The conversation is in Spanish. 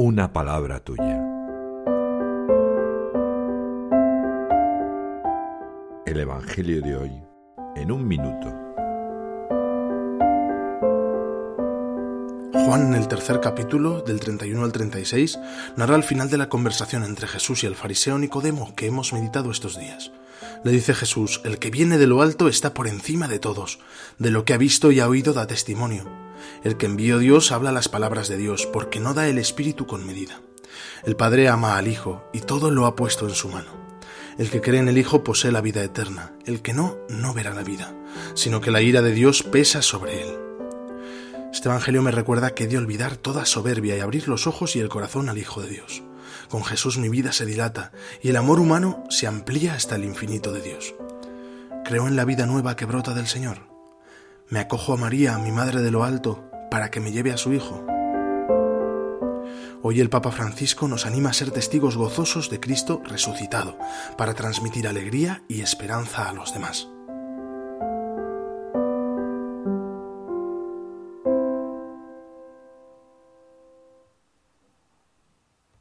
una palabra tuya. El Evangelio de hoy en un minuto. Juan en el tercer capítulo, del 31 al 36, narra el final de la conversación entre Jesús y el fariseo Nicodemo que hemos meditado estos días. Le dice Jesús, el que viene de lo alto está por encima de todos, de lo que ha visto y ha oído da testimonio. El que envió Dios habla las palabras de Dios, porque no da el Espíritu con medida. El Padre ama al Hijo, y todo lo ha puesto en su mano. El que cree en el Hijo posee la vida eterna, el que no, no verá la vida, sino que la ira de Dios pesa sobre él. Este Evangelio me recuerda que he de olvidar toda soberbia y abrir los ojos y el corazón al Hijo de Dios. Con Jesús mi vida se dilata y el amor humano se amplía hasta el infinito de Dios. Creo en la vida nueva que brota del Señor. Me acojo a María, mi Madre de lo Alto, para que me lleve a su Hijo. Hoy el Papa Francisco nos anima a ser testigos gozosos de Cristo resucitado, para transmitir alegría y esperanza a los demás.